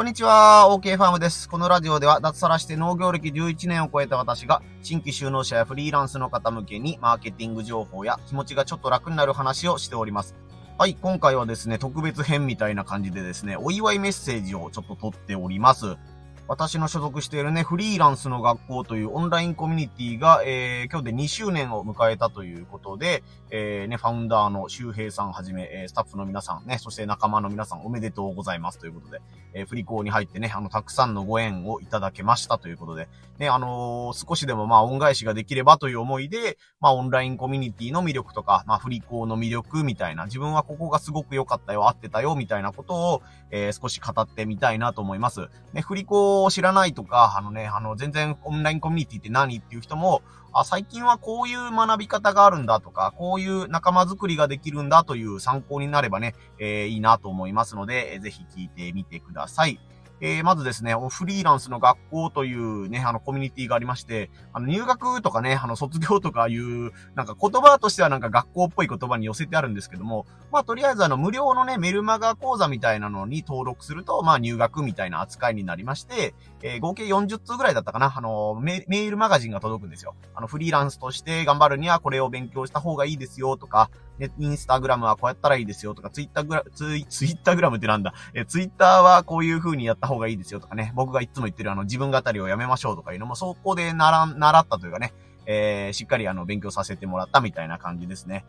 こんにちは、OK ファームです。このラジオでは脱サラして農業歴11年を超えた私が新規就農者やフリーランスの方向けにマーケティング情報や気持ちがちょっと楽になる話をしております。はい、今回はですね、特別編みたいな感じでですね、お祝いメッセージをちょっと取っております。私の所属しているね、フリーランスの学校というオンラインコミュニティが、えー、今日で2周年を迎えたということで、えー、ね、ファウンダーの周平さんはじめ、えー、スタッフの皆さんね、そして仲間の皆さんおめでとうございますということで、えー、振り子に入ってね、あの、たくさんのご縁をいただけましたということで、ね、あのー、少しでもまあ、恩返しができればという思いで、まあ、オンラインコミュニティの魅力とか、まあ、振り子の魅力みたいな、自分はここがすごく良かったよ、合ってたよ、みたいなことを、えー、少し語ってみたいなと思います。ね、振り子を知らないとか、あのね、あの、全然オンラインコミュニティって何っていう人も、あ、最近はこういう学び方があるんだとか、こういう仲間づくりができるんだという参考になればね、えー、いいなと思いますので、ぜひ聞いてみてください。えー、まずですね、フリーランスの学校というね、あの、コミュニティがありまして、あの、入学とかね、あの、卒業とかいう、なんか言葉としてはなんか学校っぽい言葉に寄せてあるんですけども、まあ、とりあえずあの、無料のね、メルマガ講座みたいなのに登録すると、まあ、入学みたいな扱いになりまして、えー、合計40通ぐらいだったかな、あのメ、メールマガジンが届くんですよ。あの、フリーランスとして頑張るにはこれを勉強した方がいいですよとか、ね、インスタグラムはこうやったらいいですよとか、ツイッターグラ、ツイ、ツイッターグラムってなんだ？え、ツイッターはこういう風にやった方がいいですよとかね、僕がいつも言ってるあの、自分語りをやめましょうとかいうのも、そこで習、習ったというかね、えー、しっかりあの、勉強させてもらったみたいな感じですね。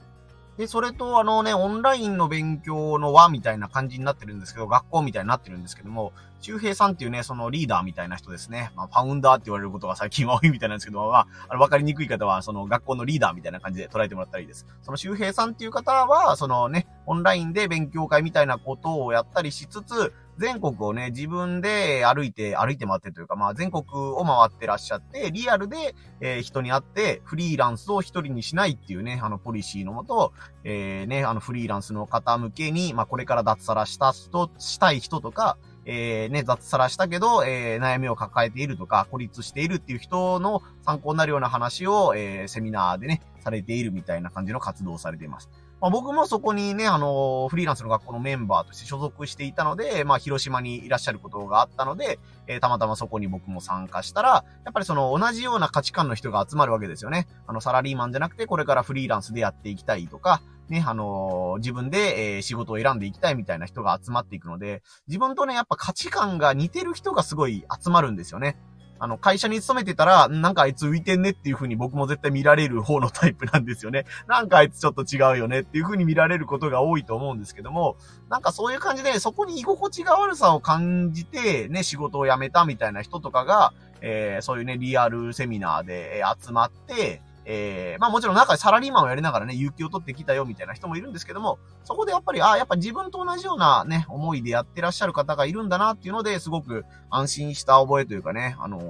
で、それとあのね、オンラインの勉強の輪みたいな感じになってるんですけど、学校みたいになってるんですけども、周平さんっていうね、そのリーダーみたいな人ですね。まあ、ファウンダーって言われることが最近は多いみたいなんですけど、まあ、あの、わかりにくい方は、その学校のリーダーみたいな感じで捉えてもらったらいいです。その周平さんっていう方は、そのね、オンラインで勉強会みたいなことをやったりしつつ、全国をね、自分で歩いて、歩いて回ってというか、まあ全国を回ってらっしゃって、リアルで、えー、人に会って、フリーランスを一人にしないっていうね、あの、ポリシーのもと、えー、ね、あの、フリーランスの方向けに、まあこれから脱サラした人、したい人とか、えー、ね、雑さらしたけど、えー、悩みを抱えているとか、孤立しているっていう人の参考になるような話を、えー、セミナーでね、されているみたいな感じの活動をされています。まあ、僕もそこにね、あの、フリーランスの学校のメンバーとして所属していたので、まあ、広島にいらっしゃることがあったので、えー、たまたまそこに僕も参加したら、やっぱりその同じような価値観の人が集まるわけですよね。あの、サラリーマンじゃなくて、これからフリーランスでやっていきたいとか、ね、あのー、自分で、えー、仕事を選んでいきたいみたいな人が集まっていくので、自分とね、やっぱ価値観が似てる人がすごい集まるんですよね。あの、会社に勤めてたら、なんかあいつ浮いてんねっていう風に僕も絶対見られる方のタイプなんですよね。なんかあいつちょっと違うよねっていう風に見られることが多いと思うんですけども、なんかそういう感じで、そこに居心地が悪さを感じて、ね、仕事を辞めたみたいな人とかが、えー、そういうね、リアルセミナーで集まって、えー、まあもちろん中でサラリーマンをやりながらね、有給を取ってきたよみたいな人もいるんですけども、そこでやっぱり、ああ、やっぱ自分と同じようなね、思いでやってらっしゃる方がいるんだなっていうので、すごく安心した覚えというかね、あのー、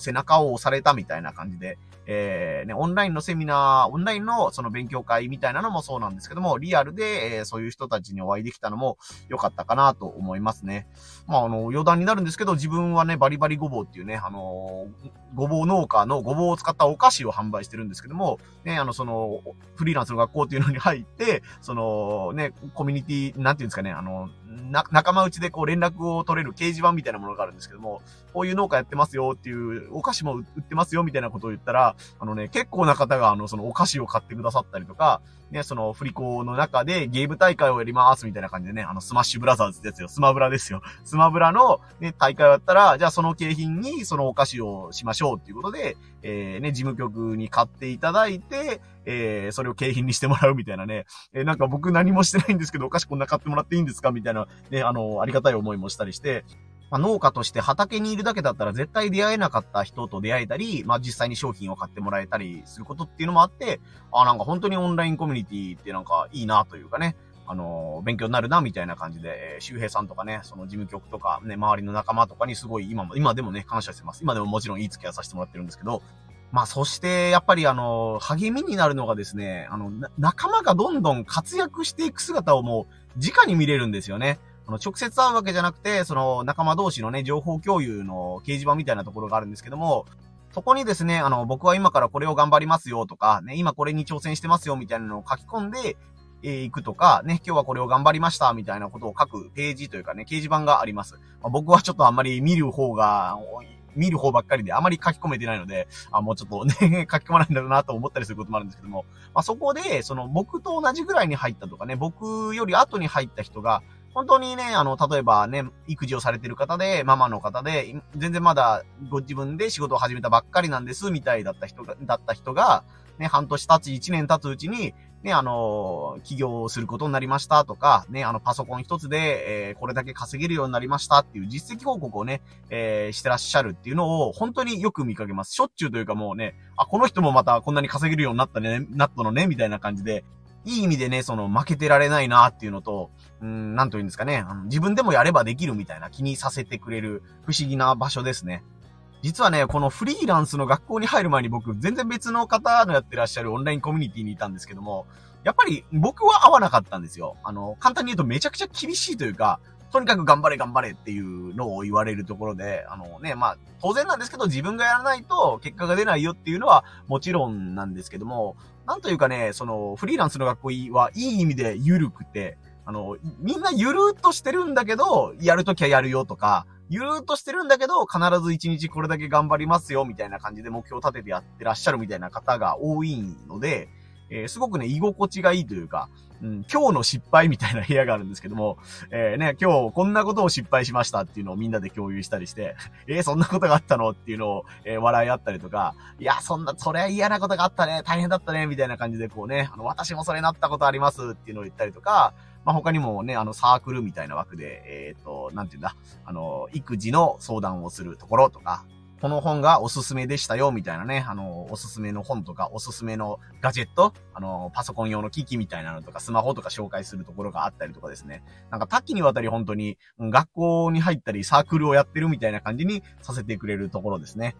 背中を押されたみたいな感じで、えー、ね、オンラインのセミナー、オンラインのその勉強会みたいなのもそうなんですけども、リアルで、えー、そういう人たちにお会いできたのも良かったかなと思いますね。まあ、あの、余談になるんですけど、自分はね、バリバリごぼうっていうね、あのー、ごぼう農家のごぼうを使ったお菓子を販売してるんですけども、ね、あの、その、フリーランスの学校っていうのに入って、その、ね、コミュニティ、なんていうんですかね、あの、な、仲間内でこう連絡を取れる掲示板みたいなものがあるんですけども、こういう農家やってますよっていう、お菓子も売ってますよみたいなことを言ったら、あのね、結構な方があの、そのお菓子を買ってくださったりとか、ね、そのフリコの中でゲーム大会をやりますみたいな感じでね、あの、スマッシュブラザーズですよ。スマブラですよ。スマブラのね、大会をやったら、じゃあその景品にそのお菓子をしましょうっていうことで、えー、ね、事務局に買っていただいて、えー、それを景品にしてもらうみたいなね、えー、なんか僕何もしてないんですけど、お菓子こんな買ってもらっていいんですか？みたいな、ね、あの、ありがたい思いもしたりして、まあ、農家として畑にいるだけだったら絶対出会えなかった人と出会えたり、まあ、実際に商品を買ってもらえたりすることっていうのもあって、あ、なんか本当にオンラインコミュニティってなんかいいなというかね、あの、勉強になるな、みたいな感じで、えー、周平さんとかね、その事務局とかね、周りの仲間とかにすごい今も、今でもね、感謝してます。今でももちろんいい付き合いさせてもらってるんですけど、まあ、そして、やっぱりあの、励みになるのがですね、あの、仲間がどんどん活躍していく姿をもう、直に見れるんですよね。あの、直接会うわけじゃなくて、その、仲間同士のね、情報共有の掲示板みたいなところがあるんですけども、そこにですね、あの、僕は今からこれを頑張りますよとか、ね、今これに挑戦してますよみたいなのを書き込んで、えー、行くとか、ね、今日はこれを頑張りました、みたいなことを書くページというかね、掲示板があります。まあ、僕はちょっとあんまり見る方が、見る方ばっかりであまり書き込めてないので、あ、もうちょっとね 書き込まないんだろうなと思ったりすることもあるんですけども、まあ、そこで、その僕と同じぐらいに入ったとかね、僕より後に入った人が、本当にね、あの、例えばね、育児をされてる方で、ママの方で、全然まだご自分で仕事を始めたばっかりなんです、みたいだった人が、だった人が、ね、半年経つ、一年経つうちに、ね、あの、起業をすることになりましたとか、ね、あの、パソコン一つで、えー、これだけ稼げるようになりましたっていう実績報告をね、えー、してらっしゃるっていうのを、本当によく見かけます。しょっちゅうというかもうね、あ、この人もまたこんなに稼げるようになったね、なったのね、みたいな感じで、いい意味でね、その負けてられないなっていうのと、うん、なんと言うんですかね、あの自分でもやればできるみたいな気にさせてくれる不思議な場所ですね。実はね、このフリーランスの学校に入る前に僕、全然別の方のやってらっしゃるオンラインコミュニティにいたんですけども、やっぱり僕は合わなかったんですよ。あの、簡単に言うとめちゃくちゃ厳しいというか、とにかく頑張れ頑張れっていうのを言われるところで、あのね、まあ、当然なんですけど、自分がやらないと結果が出ないよっていうのはもちろんなんですけども、なんというかね、その、フリーランスの学校はいい意味で緩くて、あの、みんなゆるっとしてるんだけど、やるときはやるよとか、ゆるーっとしてるんだけど、必ず一日これだけ頑張りますよ、みたいな感じで目標を立ててやってらっしゃるみたいな方が多いので、えー、すごくね、居心地がいいというか、うん、今日の失敗みたいな部屋があるんですけども、えー、ね、今日こんなことを失敗しましたっていうのをみんなで共有したりして、えー、そんなことがあったのっていうのを、えー、笑い合ったりとか、いや、そんな、それは嫌なことがあったね、大変だったね、みたいな感じでこうね、あの、私もそれなったことありますっていうのを言ったりとか、まあ、他にもね、あの、サークルみたいな枠で、えっ、ー、と、なんて言うんだ、あの、育児の相談をするところとか、この本がおすすめでしたよ、みたいなね、あの、おすすめの本とか、おすすめのガジェット、あの、パソコン用の機器みたいなのとか、スマホとか紹介するところがあったりとかですね。なんか多岐にわたり本当に、学校に入ったり、サークルをやってるみたいな感じにさせてくれるところですね。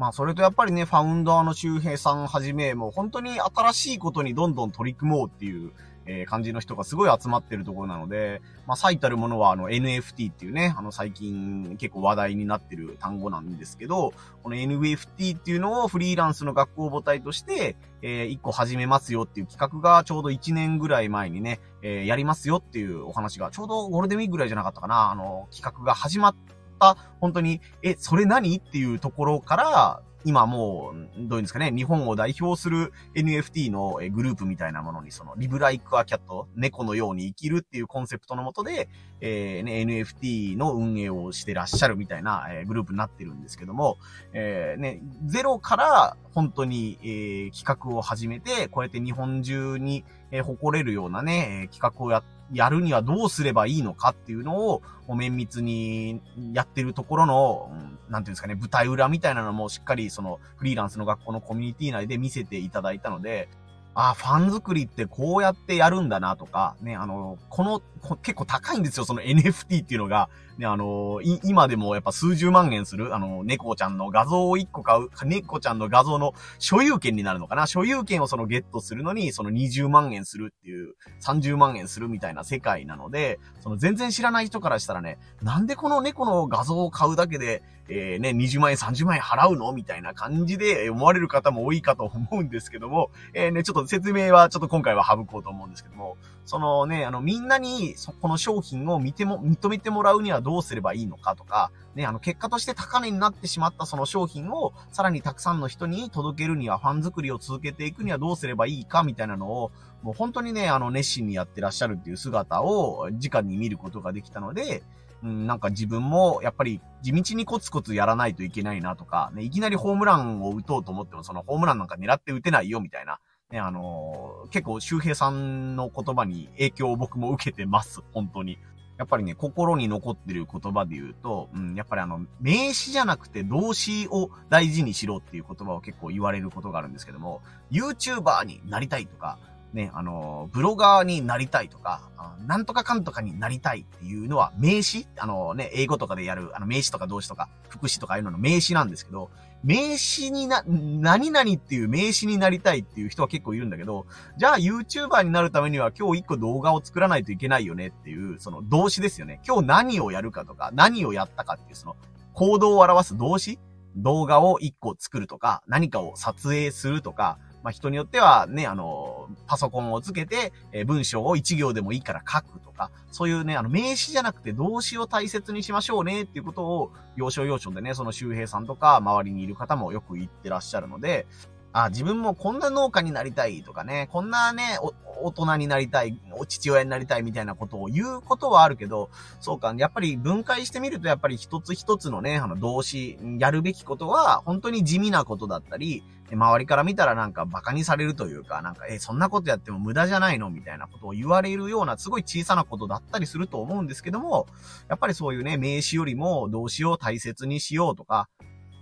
まあ、それとやっぱりね、ファウンダーの周平さんはじめ、もう本当に新しいことにどんどん取り組もうっていう、えー、感じの人がすごい集まってるところなので、まあ、最たるものはあの NFT っていうね、あの最近結構話題になってる単語なんですけど、この NFT っていうのをフリーランスの学校母体として、えー、一個始めますよっていう企画がちょうど1年ぐらい前にね、えー、やりますよっていうお話が、ちょうどゴールデンウィークぐらいじゃなかったかな、あの、企画が始まった、本当に、え、それ何？っていうところから、今もう、どういうんですかね、日本を代表する NFT のグループみたいなものに、その、リブライクアキャット、猫のように生きるっていうコンセプトのもとで、えー、ね、NFT の運営をしてらっしゃるみたいな、えー、グループになってるんですけども、えー、ね、ゼロから本当に、えー、企画を始めて、こうやって日本中に、えー、誇れるようなね、企画をやって、やるにはどうすればいいのかっていうのを、綿密にやってるところの、なんていうんですかね、舞台裏みたいなのもしっかりそのフリーランスの学校のコミュニティ内で見せていただいたので、あ、ファン作りってこうやってやるんだなとか、ね、あの、この、結構高いんですよ、その NFT っていうのが。ね、あの、今でもやっぱ数十万円する、あの、猫ちゃんの画像を1個買う、猫ちゃんの画像の所有権になるのかな？所有権をそのゲットするのに、その20万円するっていう、30万円するみたいな世界なので、その全然知らない人からしたらね、なんでこの猫の画像を買うだけで、えー、ね、20万円、30万円払うの？みたいな感じで思われる方も多いかと思うんですけども、えー、ね、ちょっと説明はちょっと今回は省こうと思うんですけども、そのね、あの、みんなに、そ、この商品を見ても、認めてもらうにはどうどうすればいいのかとか、ね、あの、結果として高値になってしまったその商品を、さらにたくさんの人に届けるには、ファン作りを続けていくにはどうすればいいかみたいなのを、もう本当にね、あの、熱心にやってらっしゃるっていう姿を、直に見ることができたので、うん、なんか自分も、やっぱり地道にコツコツやらないといけないなとか、ね、いきなりホームランを打とうと思っても、そのホームランなんか狙って打てないよみたいな、ね、あのー、結構周平さんの言葉に影響を僕も受けてます。本当に。やっぱりね、心に残ってる言葉で言うと、うん、やっぱりあの、名詞じゃなくて動詞を大事にしろっていう言葉を結構言われることがあるんですけども、YouTuber になりたいとか、ね、あの、ブロガーになりたいとか、なんとかかんとかになりたいっていうのは名詞？あのね、英語とかでやる、あの名詞とか動詞とか、副詞とかいうのの名詞なんですけど、名詞にな、何々っていう名詞になりたいっていう人は結構いるんだけど、じゃあ YouTuber になるためには今日一個動画を作らないといけないよねっていう、その動詞ですよね。今日何をやるかとか、何をやったかっていうその行動を表す動詞？動画を一個作るとか、何かを撮影するとか、まあ、人によってはね、あの、パソコンをつけて、え文章を一行でもいいから書くとか、そういうね、あの、名詞じゃなくて動詞を大切にしましょうねっていうことを、要所要所でね、その周平さんとか周りにいる方もよく言ってらっしゃるので、あ、自分もこんな農家になりたいとかね、こんなね、大人になりたい、お父親になりたいみたいなことを言うことはあるけど、そうか、やっぱり分解してみるとやっぱり一つ一つのね、あの動詞、やるべきことは本当に地味なことだったり、周りから見たらなんか馬鹿にされるというか、なんか、え、そんなことやっても無駄じゃないのみたいなことを言われるようなすごい小さなことだったりすると思うんですけども、やっぱりそういうね、名詞よりも動詞を大切にしようとか、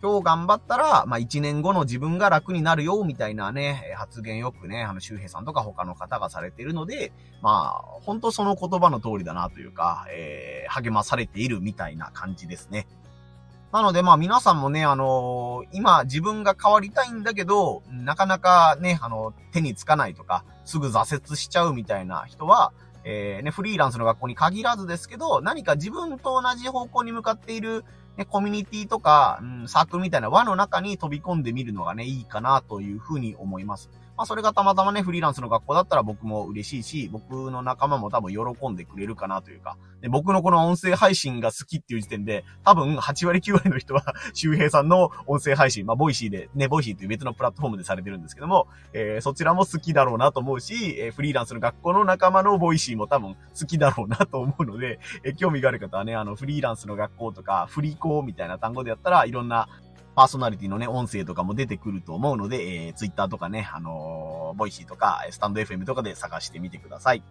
今日頑張ったら、まあ、一年後の自分が楽になるよ、みたいなね、発言よくね、あの、周平さんとか他の方がされているので、まあ、本当その言葉の通りだなというか、えー、励まされているみたいな感じですね。なので、まあ皆さんもね、あのー、今自分が変わりたいんだけど、なかなかね、あの、手につかないとか、すぐ挫折しちゃうみたいな人は、えー、ね、フリーランスの学校に限らずですけど、何か自分と同じ方向に向かっているね、コミュニティとか、うん、サークルみたいな輪の中に飛び込んでみるのがね、いいかなというふうに思います。まあ、それがたまたまね、フリーランスの学校だったら僕も嬉しいし、僕の仲間も多分喜んでくれるかなというか、で僕のこの音声配信が好きっていう時点で、多分8割9割の人は 周平さんの音声配信、まあ、 Voicy で、ね、 Voicy という別のプラットフォームでされてるんですけども、えー、そちらも好きだろうなと思うし、えー、フリーランスの学校の仲間の Voicy も多分好きだろうなと思うので、えー、興味がある方はね、あの、フリーランスの学校とか、フリコみたいな単語でやったら、いろんなパーソナリティのね、音声とかも出てくると思うので、えー、ツイッターとかね、あのー、 Voicy とか、スタンド FM とかで探してみてください。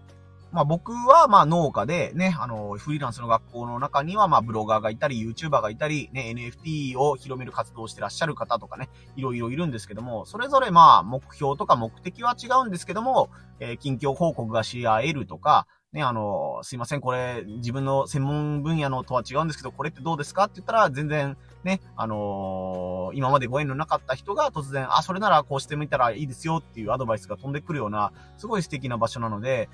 まあ僕はまあ農家でね、あの、フリーランスの学校の中にはまあブロガーがいたり、YouTuber がいたり、ね、NFT を広める活動をしてらっしゃる方とかね、いろいろいるんですけども、それぞれまあ目標とか目的は違うんですけども、えー、近況報告がし合えるとか、ね、あの、すいません、これ、自分の専門分野のとは違うんですけど、これってどうですか？って言ったら、全然、ね、あのー、今までご縁のなかった人が突然、あ、それならこうしてみたらいいですよっていうアドバイスが飛んでくるような、すごい素敵な場所なので、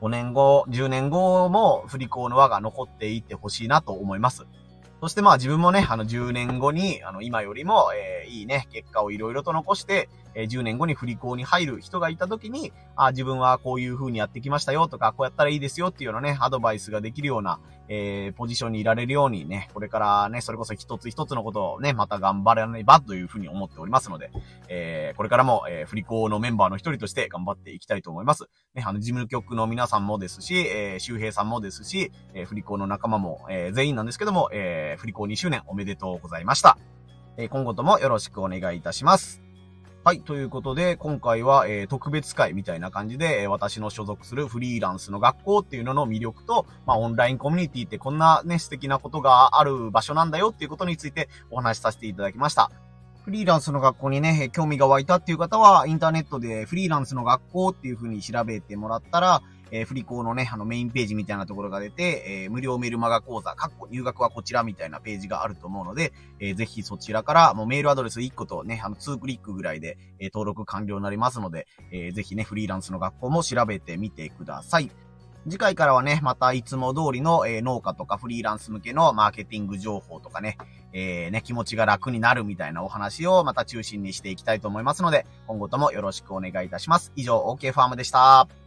5年後、10年後も振り子の輪が残っていってほしいなと思います。そしてまあ自分もね、あの10年後に、あの今よりも、えー、いいね、結果をいろいろと残して、え、10年後に振り子に入る人がいた時に、あ、自分はこういう風にやってきましたよとか、こうやったらいいですよっていうようなね、アドバイスができるような、えー、ポジションにいられるようにね、これからね、それこそ一つ一つのことをね、また頑張らねばという風に思っておりますので、えー、これからも、えー、振り子のメンバーの一人として頑張っていきたいと思います。ね、あの、事務局の皆さんもですし、えー、周平さんもですし、えー、振り子の仲間も、えー、全員なんですけども、えー、振り子2周年おめでとうございました。え、今後ともよろしくお願いいたします。はい。ということで、今回は、えー、特別会みたいな感じで、えー、私の所属するフリーランスの学校っていうのの魅力と、まあ、オンラインコミュニティってこんなね、素敵なことがある場所なんだよっていうことについてお話しさせていただきました。フリーランスの学校にね、興味が湧いたっていう方は、インターネットでフリーランスの学校っていう風に調べてもらったら、えー、振り子のね、あのメインページみたいなところが出て、えー、無料メルマガ講座、かっこ入学はこちらみたいなページがあると思うので、えー、ぜひそちらから、もうメールアドレス1個とね、あの2クリックぐらいで、え、登録完了になりますので、えー、ぜひね、フリーランスの学校も調べてみてください。次回からはね、またいつも通りの、えー、農家とかフリーランス向けのマーケティング情報とかね、えー、ね、気持ちが楽になるみたいなお話をまた中心にしていきたいと思いますので、今後ともよろしくお願いいたします。以上、OK ファームでした。